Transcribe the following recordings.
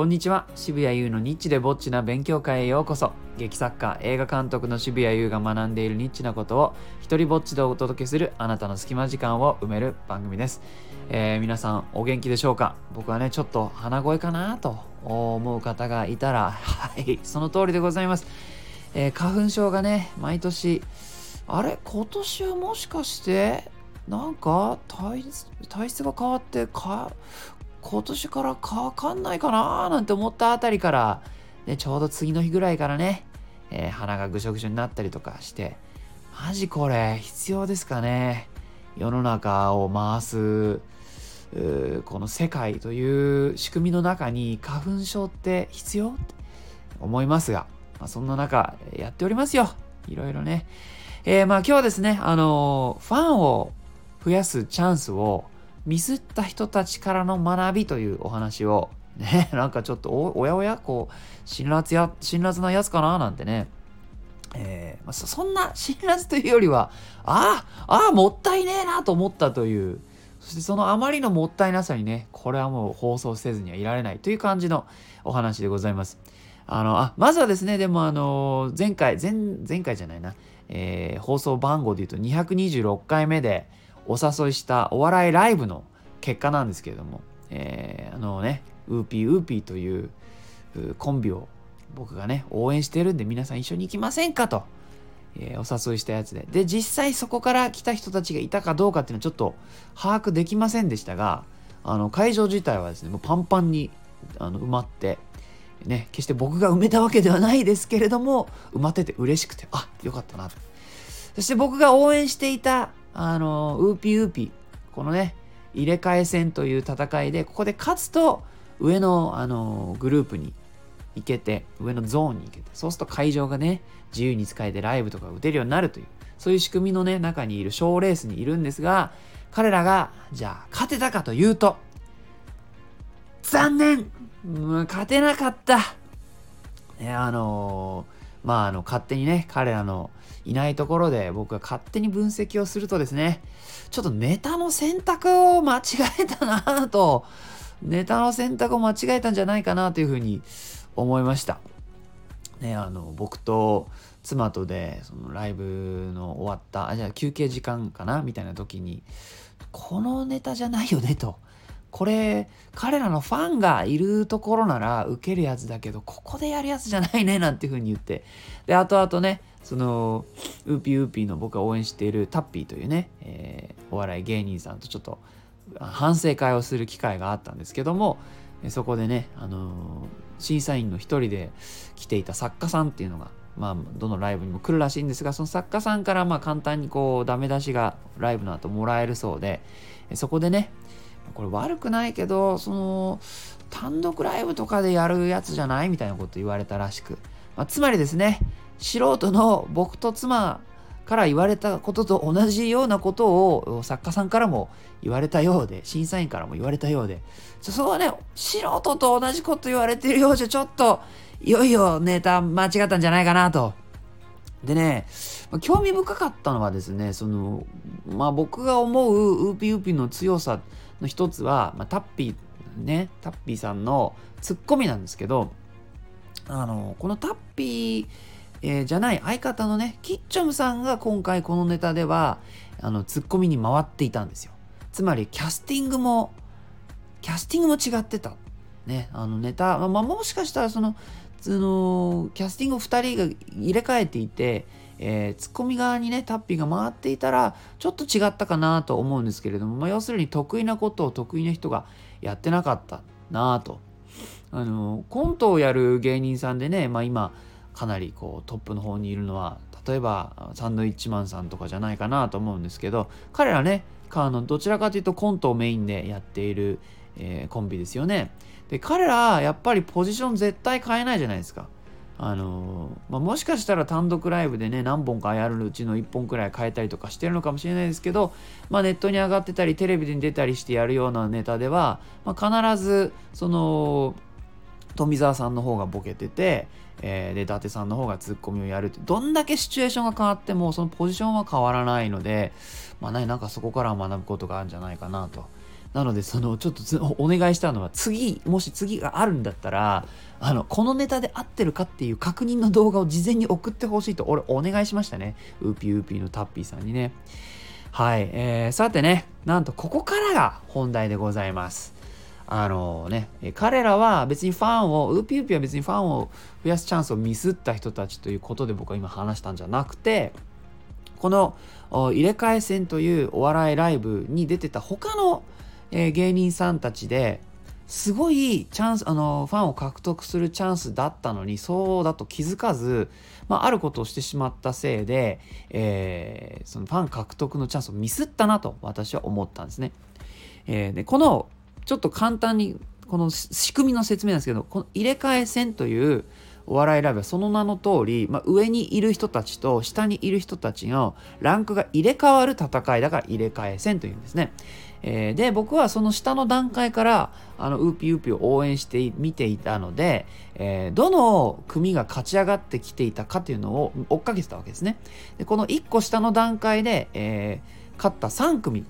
こんにちは。渋谷優のニッチでぼっちな勉強会へようこそ。劇作家映画監督の渋谷優が学んでいるニッチなことを一人ぼっちでお届けするあなたの隙間時間を埋める番組です、えー皆さんお元気でしょうか？僕はねちょっと鼻声かなと思う方がいたらはいその通りでございます、えー花粉症がね毎年あれ？今年はもしかしてなんか体質体質が変わってか今年からかかんないかななんて思ったあたりから、ね、ちょうど次の日ぐらいからね、えー鼻がぐしょぐしょになったりとかしてマジこれ必要ですかね。世の中を回すこの世界という仕組みの中に花粉症って必要って思いますが、まあ、そんな中やっておりますよ。いろいろね。えーまあ今日はですねあのーファンを増やすチャンスをミスった人たちからの学びというお話をね なんかちょっとおおやおやこう辛辣や辛辣なやつかななんてね。えーまあ、そそんな 辛辣というよりはああああもったいねえなと思ったという。そしてそのあまりのもったいなさにねこれはもう放送せずにはいられないという感じのお話でございます。あのあまずはですねでもあの前回前前回じゃないな、えー放送番号で言うと226回目でお誘いしたお笑いライブの結果なんですけれども、えーあのねウーピーウーピーというコンビを僕がね応援してるんで皆さん一緒に行きませんかと、えーお誘いしたやつで。で実際そこから来た人たちがいたかどうかっていうのはちょっと把握できませんでしたがあの会場自体はですねもうパンパンにあの埋まってね決して僕が埋めたわけではないですけれども埋まってて嬉しくてあよかったなと。そして僕が応援していたあのウーピーウーピーこのね入れ替え戦という戦いでここで勝つと上のあのグループに行けて上のゾーンに行けてそうすると会場がね自由に使えてライブとか打てるようになるというそういう仕組みのね中にいる賞レースにいるんですが彼らがじゃあ勝てたかというと残念う勝てなかった。ねあのーまああの勝手にね彼らのいないところで僕が勝手に分析をするとですねちょっとネタの選択を間違えたなぁとネタの選択を間違えたんじゃないかなというふうに思いました。ね、あの僕と妻とでそのライブの終わったあじゃあ休憩時間かなみたいな時にこのネタじゃないよねとこれ彼らのファンがいるところなら受けるやつだけどここでやるやつじゃないねなんていう風に言って。で後々ねそのウーピーウーピーの僕が応援しているタッピーというね、えーお笑い芸人さんとちょっと反省会をする機会があったんですけどもそこでね、あのー審査員の一人で来ていた作家さんっていうのが、まあ、どのライブにも来るらしいんですがその作家さんからまあ簡単にこうダメ出しがライブの後もらえるそうでそこでねこれ悪くないけどその単独ライブとかでやるやつじゃないみたいなこと言われたらしく、まあ、つまりですね素人の僕と妻から言われたことと同じようなことを作家さんからも言われたようで審査員からも言われたようでそこはね素人と同じこと言われてるようじゃちょっといよいよネタ間違ったんじゃないかなと。でね興味深かったのはですねそのまあ僕が思うウーピーウーピーの強さの一つは、まあ、タッピーねタッピーさんのツッコミなんですけどあのこのタッピーえーじゃない相方のねキッチョムさんが今回このネタではあのツッコミに回っていたんですよ。つまりキャスティングもキャスティングも違ってた。ねあのネタ、まあ、もしかしたらそのそのキャスティングを2人が入れ替えていて、えーツッコミ側にねタッピーが回っていたらちょっと違ったかなと思うんですけれども、まあ、要するに得意なことを得意な人がやってなかったなとあのコントをやる芸人さんでね、まあ、今かなりこうトップの方にいるのは例えばサンドイッチマンさんとかじゃないかなと思うんですけど彼らねあのどちらかというとコントをメインでやっている、えーコンビですよね。で彼らやっぱりポジション絶対変えないじゃないですか。あのまあ、もしかしたら単独ライブでね何本かやるうちの1本くらい変えたりとかしてるのかもしれないですけど、まあ、ネットに上がってたりテレビに出たりしてやるようなネタでは、まあ、必ずその富澤さんの方がボケてて、えーで伊達さんの方がツッコミをやるってどんだけシチュエーションが変わってもそのポジションは変わらないので、まあね、なんかそこから学ぶことがあるんじゃないかなと。なのでそのちょっとお願いしたのは次もし次があるんだったらあのこのネタで合ってるかっていう確認の動画を事前に送ってほしいと俺お願いしましたね。ウーピーウーピーのタッピーさんにね。はい、えー、さてねなんとここからが本題でございます。あのね、彼らは別にファンを、ウーピーウーピーは別にファンを増やすチャンスをミスった人たちということで僕は今話したんじゃなくて、この入れ替え戦というお笑いライブに出てた他の、えー、芸人さんたちですごいチャンス、あの、ファンを獲得するチャンスだったのに、そうだと気づかず、まあ、あることをしてしまったせいで、えー、そのファン獲得のチャンスをミスったなと私は思ったんですね。えー、で、このちょっと簡単にこの仕組みの説明なんですけどこの入れ替え戦というお笑いライブはその名の通り、まあ、上にいる人たちと下にいる人たちのランクが入れ替わる戦いだから入れ替え戦というんですね。えー、で僕はその下の段階からあのウーピーウーピーを応援して見ていたので、えー、どの組が勝ち上がってきていたかというのを追っかけてたわけですね。でこの1個下の段階で、えー、勝った3組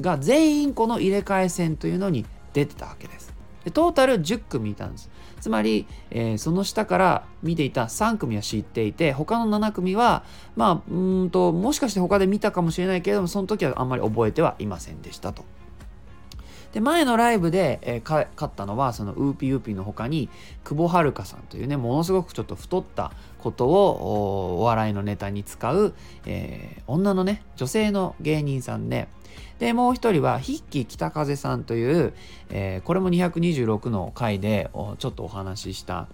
が全員この入れ替え戦というのに出てたわけです。でトータル10組いたんです。つまり、えー、その下から見ていた3組は知っていて他の7組はまあうんともしかして他で見たかもしれないけれどもその時はあんまり覚えてはいませんでしたと。で前のライブで、えー、勝ったのはそのウーピーウーピーの他に久保遥さんというねものすごくちょっと太ったことをお笑いのネタに使う、えー、女のね女性の芸人さんでで、もう一人は、ヒッキー北風さんという、えー、これも226の回でちょっとお話しした、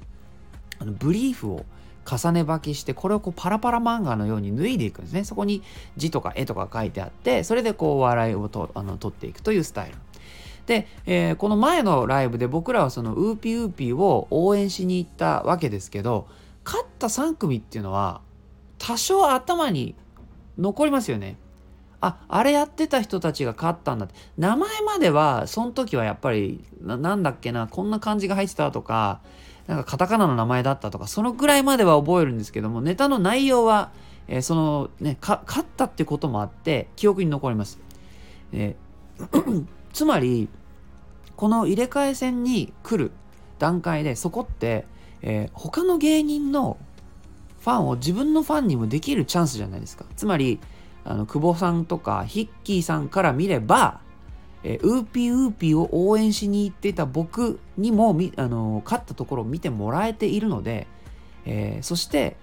あのブリーフを重ね履きして、これをこうパラパラ漫画のように脱いでいくんですね。そこに字とか絵とか書いてあって、それでこう笑いをとあの取っていくというスタイル。で、えー、この前のライブで僕らはそのウーピーウーピーを応援しに行ったわけですけど、勝った3組っていうのは多少頭に残りますよね。ああれやってた人たちが勝ったんだって名前まではその時はやっぱりなんだっけなこんな感じが入ってたとかなんかカタカナの名前だったとかそのぐらいまでは覚えるんですけどもネタの内容は、えー、そのね勝ったってこともあって記憶に残ります、えー、つまりこの入れ替え戦に来る段階でそこって、えー、他の芸人のファンを自分のファンにもできるチャンスじゃないですか。つまりあの久保さんとかヒッキーさんから見れば、えー、ウーピーウーピーを応援しに行っていた僕にもあの勝ったところを見てもらえているので、えー、そして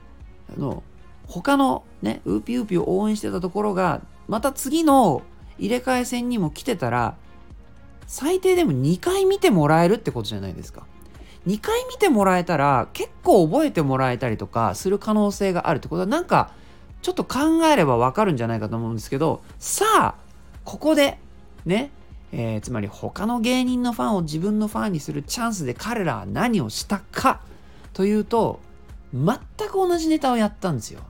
あの他のねウーピーウーピーを応援してたところがまた次の入れ替え戦にも来てたら最低でも2回見てもらえるってことじゃないですか。2回見てもらえたら結構覚えてもらえたりとかする可能性があるってことはなんかちょっと考えればわかるんじゃないかと思うんですけど、さあ、ここで、ね、えー、つまり他の芸人のファンを自分のファンにするチャンスで彼らは何をしたかというと、全く同じネタをやったんですよ。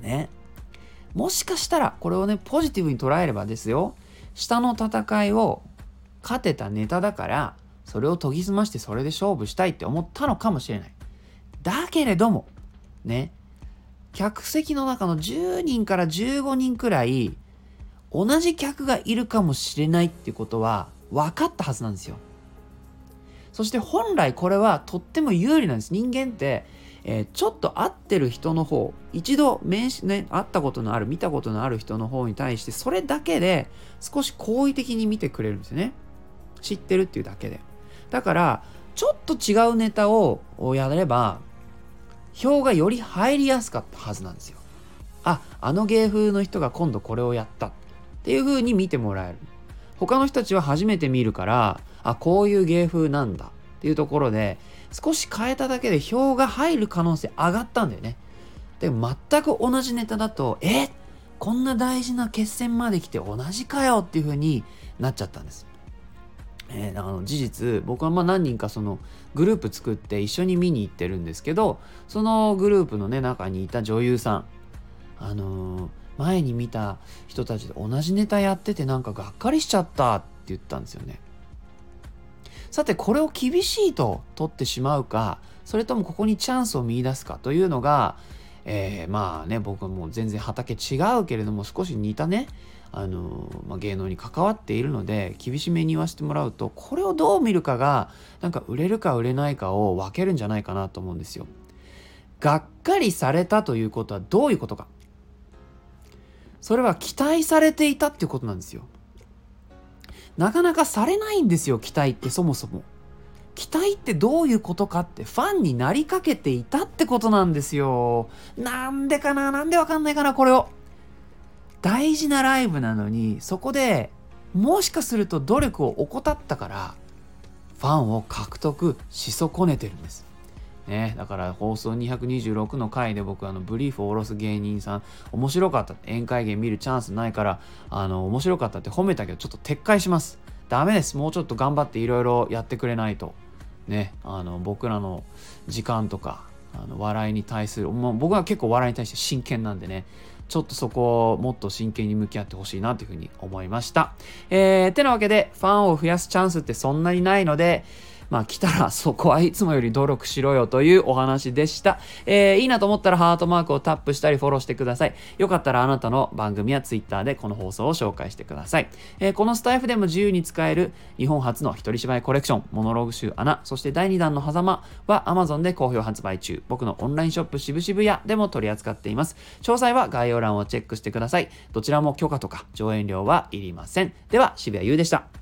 ね。もしかしたら、これをね、ポジティブに捉えればですよ、下の戦いを勝てたネタだから、それを研ぎ澄ましてそれで勝負したいって思ったのかもしれない。だけれども、ね、客席の中の10人から15人くらい同じ客がいるかもしれないってことは分かったはずなんですよ。そして本来これはとっても有利なんです。人間って、えー、ちょっと会ってる人の方、一度面ね、会ったことのある、見たことのある人の方に対して、それだけで少し好意的に見てくれるんですよね。知ってるっていうだけで。だから、ちょっと違うネタをやれば、票がより入りやすかったはずなんですよ。あ、あの芸風の人が今度これをやったっていう風に見てもらえる。他の人たちは初めて見るから、あ、こういう芸風なんだっていうところで、少し変えただけで票が入る可能性上がったんだよね。で全く同じネタだと、えこんな大事な決戦まで来て同じかよっていう風になっちゃったんです。えー、あの事実僕はまあ何人かそのグループ作って一緒に見に行ってるんですけどそのグループのね中にいた女優さんあのー、前に見た人たちで同じネタやっててなんかがっかりしちゃったって言ったんですよねさてこれを厳しいと取ってしまうかそれともここにチャンスを見いだすかというのが、えー、まあね僕はもう全然畑違うけれども少し似たねあの、まあ、芸能に関わっているので厳しめに言わせてもらうとこれをどう見るかがなんか売れるか売れないかを分けるんじゃないかなと思うんですよ。がっかりされたということはどういうことかそれは期待されていたっていうことなんですよ。なかなかされないんですよ期待ってそもそも。期待ってどういうことかってファンになりかけていたってことなんですよ。なんでかななんでわかんないかなこれを。大事なライブなのにそこでもしかすると努力を怠ったからファンを獲得し損ねてるんです。ね、だから放送226の回で僕あのブリーフを下ろす芸人さん面白かった。宴会芸見るチャンスないからあの面白かったって褒めたけどちょっと撤回します。ダメです。もうちょっと頑張っていろいろやってくれないと。ね。あの僕らの時間とかあの笑いに対する、もう僕は結構笑いに対して真剣なんでね。ちょっとそこをもっと真剣に向き合ってほしいなというふうに思いました。えー、てなわけでファンを増やすチャンスってそんなにないのでまあ来たらそこはいつもより努力しろよというお話でした。えー、いいなと思ったらハートマークをタップしたりフォローしてください。よかったらあなたの番組や Twitter でこの放送を紹介してください。えー、このスタイフでも自由に使える日本初の一人芝居コレクション、モノローグ集穴、そして第2弾の狭間は Amazon で好評発売中。僕のオンラインショップ渋々屋でも取り扱っています。詳細は概要欄をチェックしてください。どちらも許可とか上演料はいりません。では、渋谷優でした。